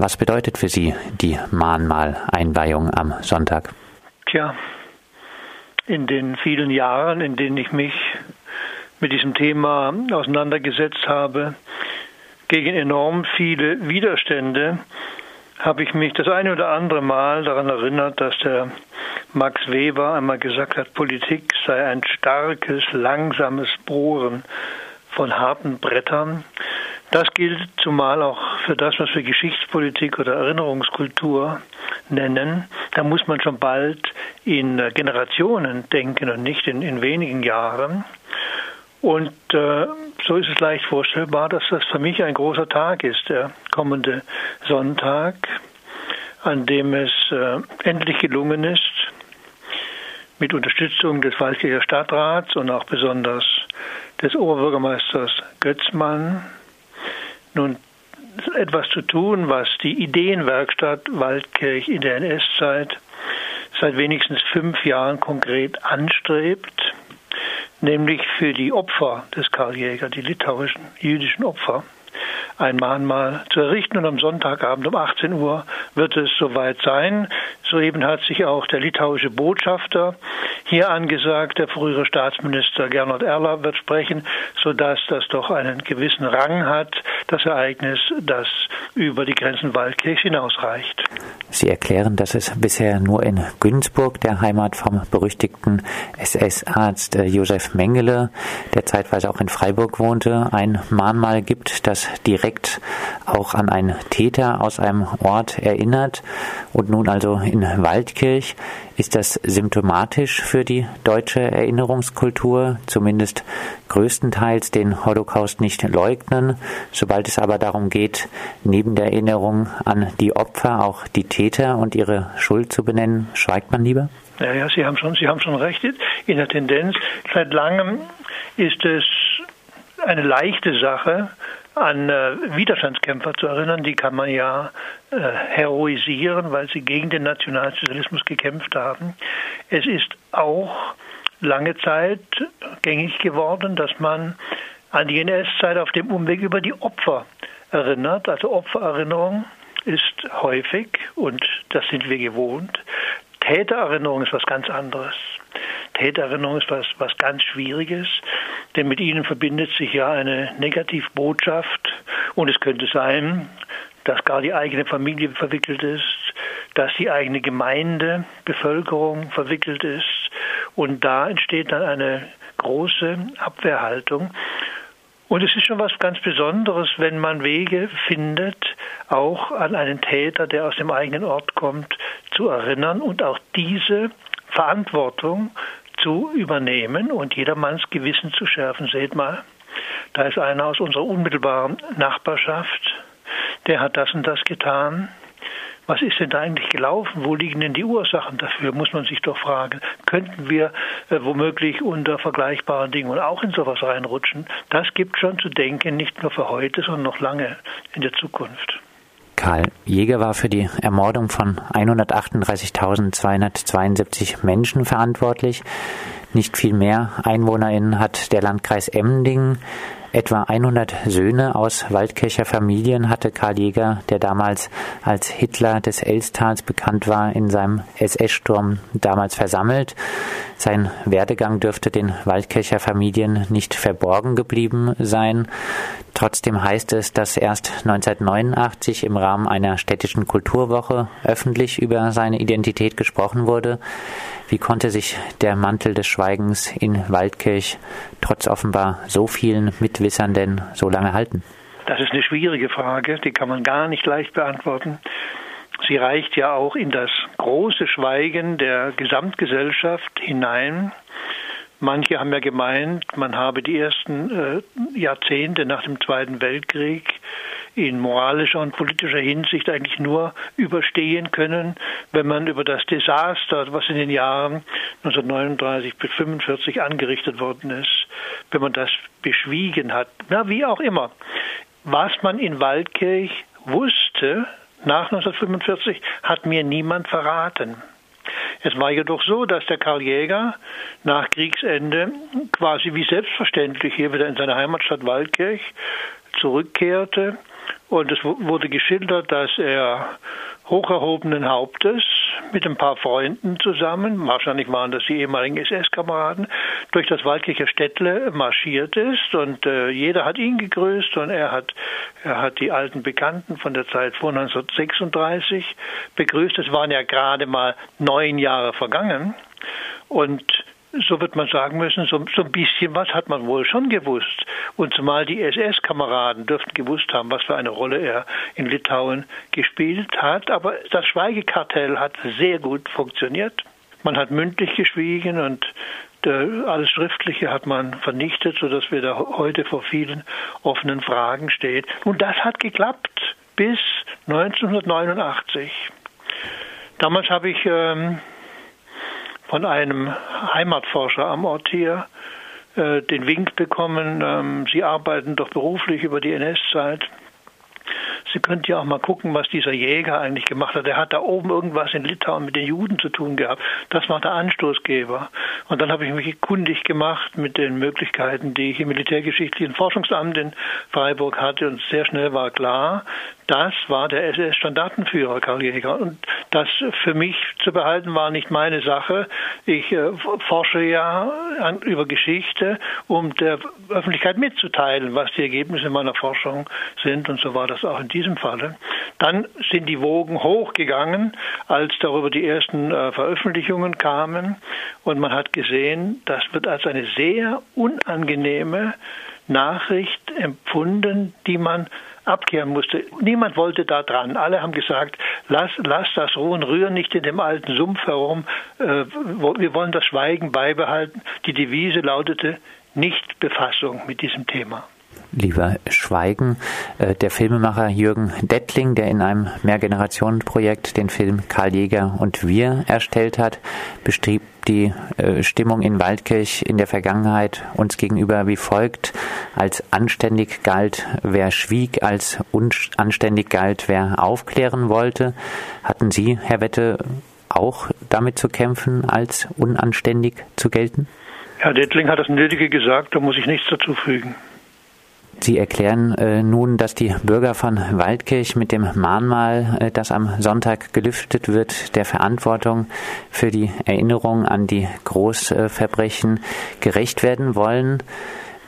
Was bedeutet für Sie die Mahnmal-Einweihung am Sonntag? Tja, in den vielen Jahren, in denen ich mich mit diesem Thema auseinandergesetzt habe, gegen enorm viele Widerstände, habe ich mich das eine oder andere Mal daran erinnert, dass der Max Weber einmal gesagt hat, Politik sei ein starkes, langsames Bohren von harten Brettern. Das gilt zumal auch für das, was wir Geschichtspolitik oder Erinnerungskultur nennen. Da muss man schon bald in Generationen denken und nicht in, in wenigen Jahren. Und äh, so ist es leicht vorstellbar, dass das für mich ein großer Tag ist, der kommende Sonntag, an dem es äh, endlich gelungen ist, mit Unterstützung des Waldkircher Stadtrats und auch besonders des Oberbürgermeisters Götzmann nun etwas zu tun, was die Ideenwerkstatt Waldkirch in der NS-Zeit seit wenigstens fünf Jahren konkret anstrebt, nämlich für die Opfer des Karl Jäger, die litauischen jüdischen Opfer, ein Mahnmal zu errichten. Und am Sonntagabend um 18 Uhr wird es soweit sein. Soeben hat sich auch der litauische Botschafter hier angesagt. Der frühere Staatsminister Gernot Erler wird sprechen, sodass das doch einen gewissen Rang hat, das Ereignis, das über die Grenzen Waldkirch hinausreicht. Sie erklären, dass es bisher nur in Günzburg, der Heimat vom berüchtigten SS-Arzt äh, Josef Mengele, der zeitweise auch in Freiburg wohnte, ein Mahnmal gibt, das direkt auch an einen Täter aus einem Ort erinnert und nun also in Waldkirch. Ist das symptomatisch für die deutsche Erinnerungskultur, zumindest größtenteils den Holocaust nicht leugnen, sobald es aber darum geht, neben der Erinnerung an die Opfer auch die Täter und ihre Schuld zu benennen, schweigt man lieber? Ja, ja, Sie haben schon, Sie haben schon recht. In der Tendenz seit langem ist es eine leichte Sache, an äh, Widerstandskämpfer zu erinnern. Die kann man ja äh, heroisieren, weil sie gegen den Nationalsozialismus gekämpft haben. Es ist auch lange Zeit gängig geworden, dass man an die NS-Zeit auf dem Umweg über die Opfer erinnert. Also Opfererinnerung ist häufig und das sind wir gewohnt. Tätererinnerung ist was ganz anderes. Tätererinnerung ist was, was ganz Schwieriges, denn mit ihnen verbindet sich ja eine Negativbotschaft. Und es könnte sein, dass gar die eigene Familie verwickelt ist, dass die eigene Gemeinde, Bevölkerung verwickelt ist. Und da entsteht dann eine große Abwehrhaltung. Und es ist schon was ganz Besonderes, wenn man Wege findet, auch an einen Täter, der aus dem eigenen Ort kommt, zu erinnern. Und auch diese Verantwortung zu übernehmen und jedermanns Gewissen zu schärfen. Seht mal, da ist einer aus unserer unmittelbaren Nachbarschaft, der hat das und das getan. Was ist denn da eigentlich gelaufen? Wo liegen denn die Ursachen dafür? Muss man sich doch fragen. Könnten wir äh, womöglich unter vergleichbaren Dingen auch in sowas reinrutschen? Das gibt schon zu denken, nicht nur für heute, sondern noch lange in der Zukunft. Karl Jäger war für die Ermordung von 138.272 Menschen verantwortlich. Nicht viel mehr EinwohnerInnen hat der Landkreis Emding. Etwa 100 Söhne aus Waldkircher Familien hatte Karl Jäger, der damals als Hitler des Elstals bekannt war, in seinem SS-Sturm damals versammelt. Sein Werdegang dürfte den Waldkircher Familien nicht verborgen geblieben sein. Trotzdem heißt es, dass erst 1989 im Rahmen einer städtischen Kulturwoche öffentlich über seine Identität gesprochen wurde. Wie konnte sich der Mantel des Schweigens in Waldkirch trotz offenbar so vielen Mitwissern denn so lange halten? Das ist eine schwierige Frage, die kann man gar nicht leicht beantworten. Sie reicht ja auch in das große Schweigen der Gesamtgesellschaft hinein. Manche haben ja gemeint, man habe die ersten äh, Jahrzehnte nach dem Zweiten Weltkrieg in moralischer und politischer Hinsicht eigentlich nur überstehen können, wenn man über das Desaster, was in den Jahren 1939 bis 1945 angerichtet worden ist, wenn man das beschwiegen hat. Na, wie auch immer. Was man in Waldkirch wusste nach 1945, hat mir niemand verraten. Es war jedoch so, dass der Karl Jäger nach Kriegsende quasi wie selbstverständlich hier wieder in seine Heimatstadt Waldkirch zurückkehrte Und es wurde geschildert, dass er hocherhobenen Hauptes mit ein paar Freunden zusammen, wahrscheinlich waren das die ehemaligen SS-Kameraden, durch das Waldkircher Städtle marschiert ist und äh, jeder hat ihn gegrüßt und er hat, er hat die alten Bekannten von der Zeit vor 1936 begrüßt. Es waren ja gerade mal neun Jahre vergangen und so wird man sagen müssen, so, so, ein bisschen was hat man wohl schon gewusst. Und zumal die SS-Kameraden dürften gewusst haben, was für eine Rolle er in Litauen gespielt hat. Aber das Schweigekartell hat sehr gut funktioniert. Man hat mündlich geschwiegen und alles Schriftliche hat man vernichtet, sodass wir da heute vor vielen offenen Fragen stehen. Und das hat geklappt bis 1989. Damals habe ich ähm, von einem Heimatforscher am Ort hier äh, den Wink bekommen, ähm, Sie arbeiten doch beruflich über die NS-Zeit. Sie könnten ja auch mal gucken, was dieser Jäger eigentlich gemacht hat. Er hat da oben irgendwas in Litauen mit den Juden zu tun gehabt. Das war der Anstoßgeber. Und dann habe ich mich kundig gemacht mit den Möglichkeiten, die ich im Militärgeschichtlichen Forschungsamt in Freiburg hatte. Und sehr schnell war klar, das war der SS-Standartenführer Karl Jäger. Und das für mich zu behalten war nicht meine Sache. Ich äh, forsche ja an, über Geschichte, um der Öffentlichkeit mitzuteilen, was die Ergebnisse meiner Forschung sind. Und so war das auch in diesem Falle. Dann sind die Wogen hochgegangen, als darüber die ersten äh, Veröffentlichungen kamen. Und man hat gesehen, das wird als eine sehr unangenehme Nachricht empfunden, die man abkehren musste. Niemand wollte da dran. Alle haben gesagt, lass, lass das ruhen, rühr nicht in dem alten Sumpf herum. Äh, wir wollen das Schweigen beibehalten. Die Devise lautete nicht Befassung mit diesem Thema lieber schweigen. Äh, der Filmemacher Jürgen Dettling, der in einem Mehrgenerationenprojekt den Film Karl Jäger und wir erstellt hat, bestrieb die äh, Stimmung in Waldkirch in der Vergangenheit uns gegenüber wie folgt. Als anständig galt, wer schwieg, als unanständig galt, wer aufklären wollte. Hatten Sie, Herr Wette, auch damit zu kämpfen, als unanständig zu gelten? Herr Dettling hat das Nötige gesagt, da muss ich nichts dazu fügen. Sie erklären äh, nun, dass die Bürger von Waldkirch mit dem Mahnmal, äh, das am Sonntag gelüftet wird, der Verantwortung für die Erinnerung an die Großverbrechen gerecht werden wollen.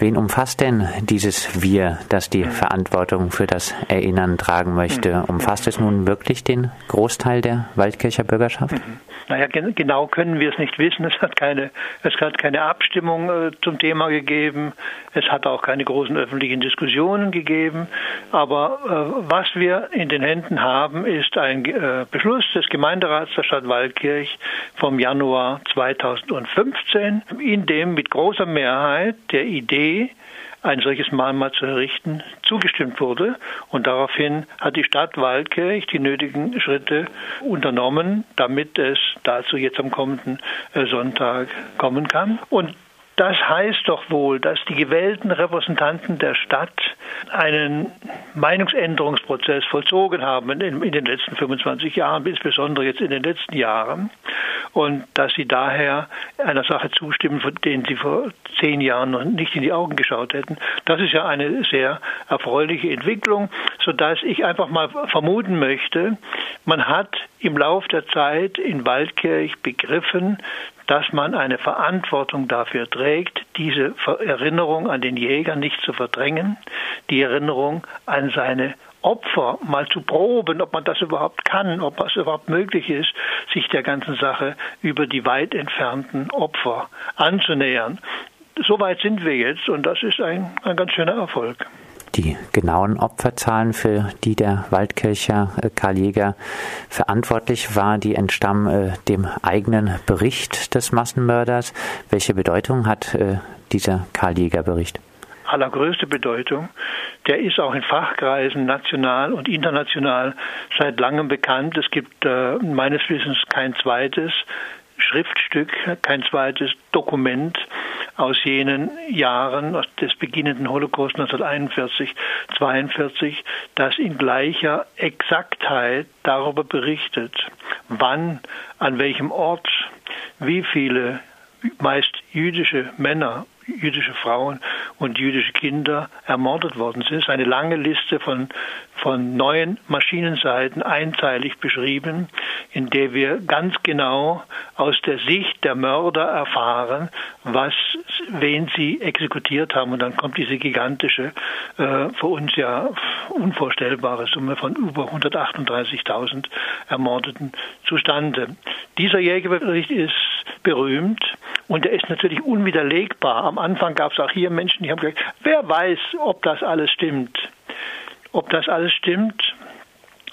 Wen umfasst denn dieses Wir, das die Verantwortung für das Erinnern tragen möchte? Umfasst es nun wirklich den Großteil der Waldkircher Bürgerschaft? Mhm. Naja, genau können wir es nicht wissen. Es hat keine, es hat keine Abstimmung äh, zum Thema gegeben. Es hat auch keine großen öffentlichen Diskussionen gegeben. Aber äh, was wir in den Händen haben, ist ein äh, Beschluss des Gemeinderats der Stadt Waldkirch vom Januar 2015, in dem mit großer Mehrheit der Idee ein solches Mahnmal zu errichten, zugestimmt wurde. Und daraufhin hat die Stadt Waldkirch die nötigen Schritte unternommen, damit es dazu jetzt am kommenden äh, Sonntag kommen kann. Und das heißt doch wohl, dass die gewählten Repräsentanten der Stadt einen Meinungsänderungsprozess vollzogen haben in, in, den letzten 25 Jahren, insbesondere jetzt in den letzten Jahren, und dass sie daher einer Sache zustimmen, von denen sie vor zehn Jahren noch nicht in die Augen geschaut hätten. Das ist ja eine sehr erfreuliche Entwicklung, sodass ich einfach mal vermuten möchte, man hat im Lauf der Zeit in Waldkirch begriffen, dass man eine Verantwortung dafür trägt, diese Erinnerung an den Jäger nicht zu verdrängen, die Erinnerung an seine Opfer mal zu proben, ob man das überhaupt kann, ob es überhaupt möglich ist, sich der ganzen Sache über die weit entfernten Opfer anzunähern. Soweit sind wir jetzt und das ist ein, ein ganz schöner Erfolg. Die genauen Opferzahlen, für die der Waldkircher äh, Karl Jäger verantwortlich war, die entstammen äh, dem eigenen Bericht des Massenmörders. Welche Bedeutung hat äh, dieser Karl Jäger Bericht? Allergrößte Bedeutung. Der ist auch in Fachkreisen national und international seit langem bekannt. Es gibt äh, meines Wissens kein zweites Schriftstück, kein zweites Dokument aus jenen Jahren, des beginnenden Holocaust 1941, 42, das in gleicher Exaktheit darüber berichtet, wann, an welchem Ort, wie viele meist jüdische Männer, jüdische Frauen und jüdische Kinder ermordet worden sind. Es ist eine lange Liste von, von neun Maschinenseiten einteilig beschrieben, in der wir ganz genau aus der Sicht der Mörder erfahren, was, wen sie exekutiert haben. Und dann kommt diese gigantische, äh, für uns ja unvorstellbare Summe von über 138.000 Ermordeten zustande. Dieser Jägerbericht ist berühmt und er ist natürlich unwiderlegbar. Am Anfang gab es auch hier Menschen, die haben gesagt, wer weiß, ob das alles stimmt. Ob das alles stimmt,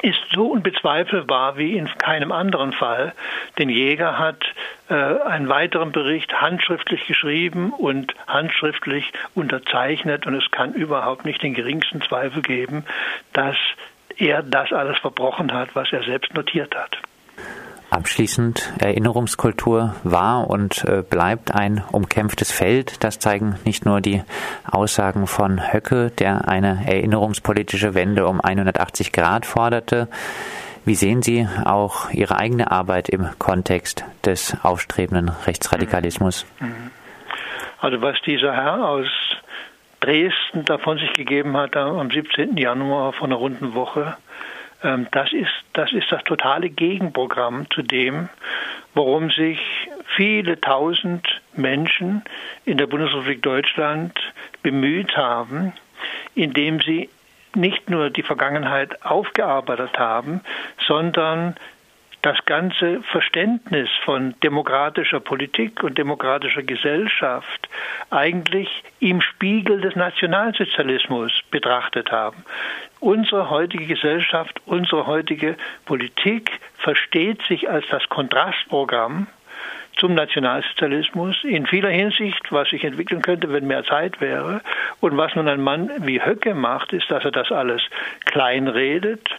ist so unbezweifelbar wie in keinem anderen Fall. Den Jäger hat äh, einen weiteren Bericht handschriftlich geschrieben und handschriftlich unterzeichnet und es kann überhaupt nicht den geringsten Zweifel geben, dass er das alles verbrochen hat, was er selbst notiert hat. Abschließend, Erinnerungskultur war und äh, bleibt ein umkämpftes Feld. Das zeigen nicht nur die Aussagen von Höcke, der eine erinnerungspolitische Wende um 180 Grad forderte. Wie sehen Sie auch Ihre eigene Arbeit im Kontext des aufstrebenden Rechtsradikalismus? Also was dieser Herr aus Dresden davon sich gegeben hat am 17. Januar von einer runden Woche, das ist, das ist das totale Gegenprogramm zu dem, worum sich viele tausend Menschen in der Bundesrepublik Deutschland bemüht haben, indem sie nicht nur die Vergangenheit aufgearbeitet haben, sondern das ganze Verständnis von demokratischer Politik und demokratischer Gesellschaft eigentlich im Spiegel des Nationalsozialismus betrachtet haben. Unsere heutige Gesellschaft, unsere heutige Politik versteht sich als das Kontrastprogramm zum Nationalsozialismus in vieler Hinsicht, was sich entwickeln könnte, wenn mehr Zeit wäre. Und was nun ein Mann wie Höcke macht, ist, dass er das alles kleinredet.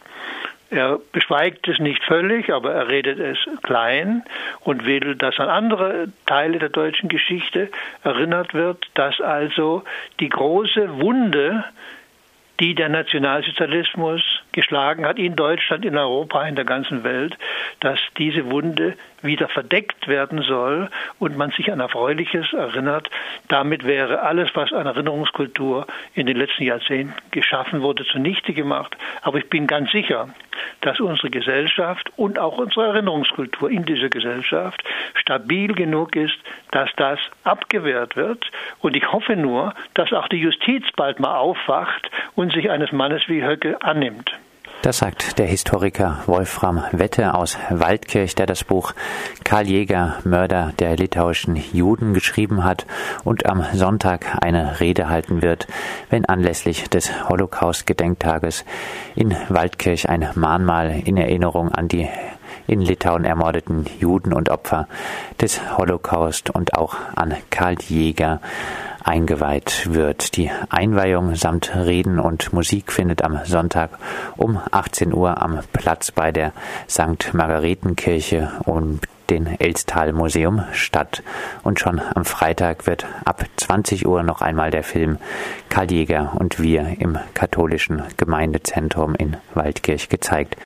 Er beschweigt es nicht völlig, aber er redet es klein und will, dass an andere Teile der deutschen Geschichte erinnert wird, dass also die große Wunde die der Nationalsozialismus geschlagen hat in Deutschland, in Europa, in der ganzen Welt, dass diese Wunde wieder verdeckt werden soll und man sich an Erfreuliches erinnert. Damit wäre alles, was an Erinnerungskultur in den letzten Jahrzehnten geschaffen wurde, zunichte gemacht. Aber ich bin ganz sicher, dass unsere Gesellschaft und auch unsere Erinnerungskultur in dieser Gesellschaft stabil genug ist, dass das abgewehrt wird. Und ich hoffe nur, dass auch die Justiz bald mal aufwacht und sich eines Mannes wie Höcke annimmt. Das sagt der Historiker Wolfram Wette aus Waldkirch, der das Buch Karl Jäger, Mörder der litauischen Juden geschrieben hat und am Sonntag eine Rede halten wird, wenn anlässlich des Holocaust-Gedenktages in Waldkirch ein Mahnmal in Erinnerung an die in Litauen ermordeten Juden und Opfer des Holocaust und auch an Karl Jäger eingeweiht wird. Die Einweihung samt Reden und Musik findet am Sonntag um 18 Uhr am Platz bei der St. Margaretenkirche und den Elstal Museum statt. Und schon am Freitag wird ab 20 Uhr noch einmal der Film Karl Jäger und wir im katholischen Gemeindezentrum in Waldkirch gezeigt.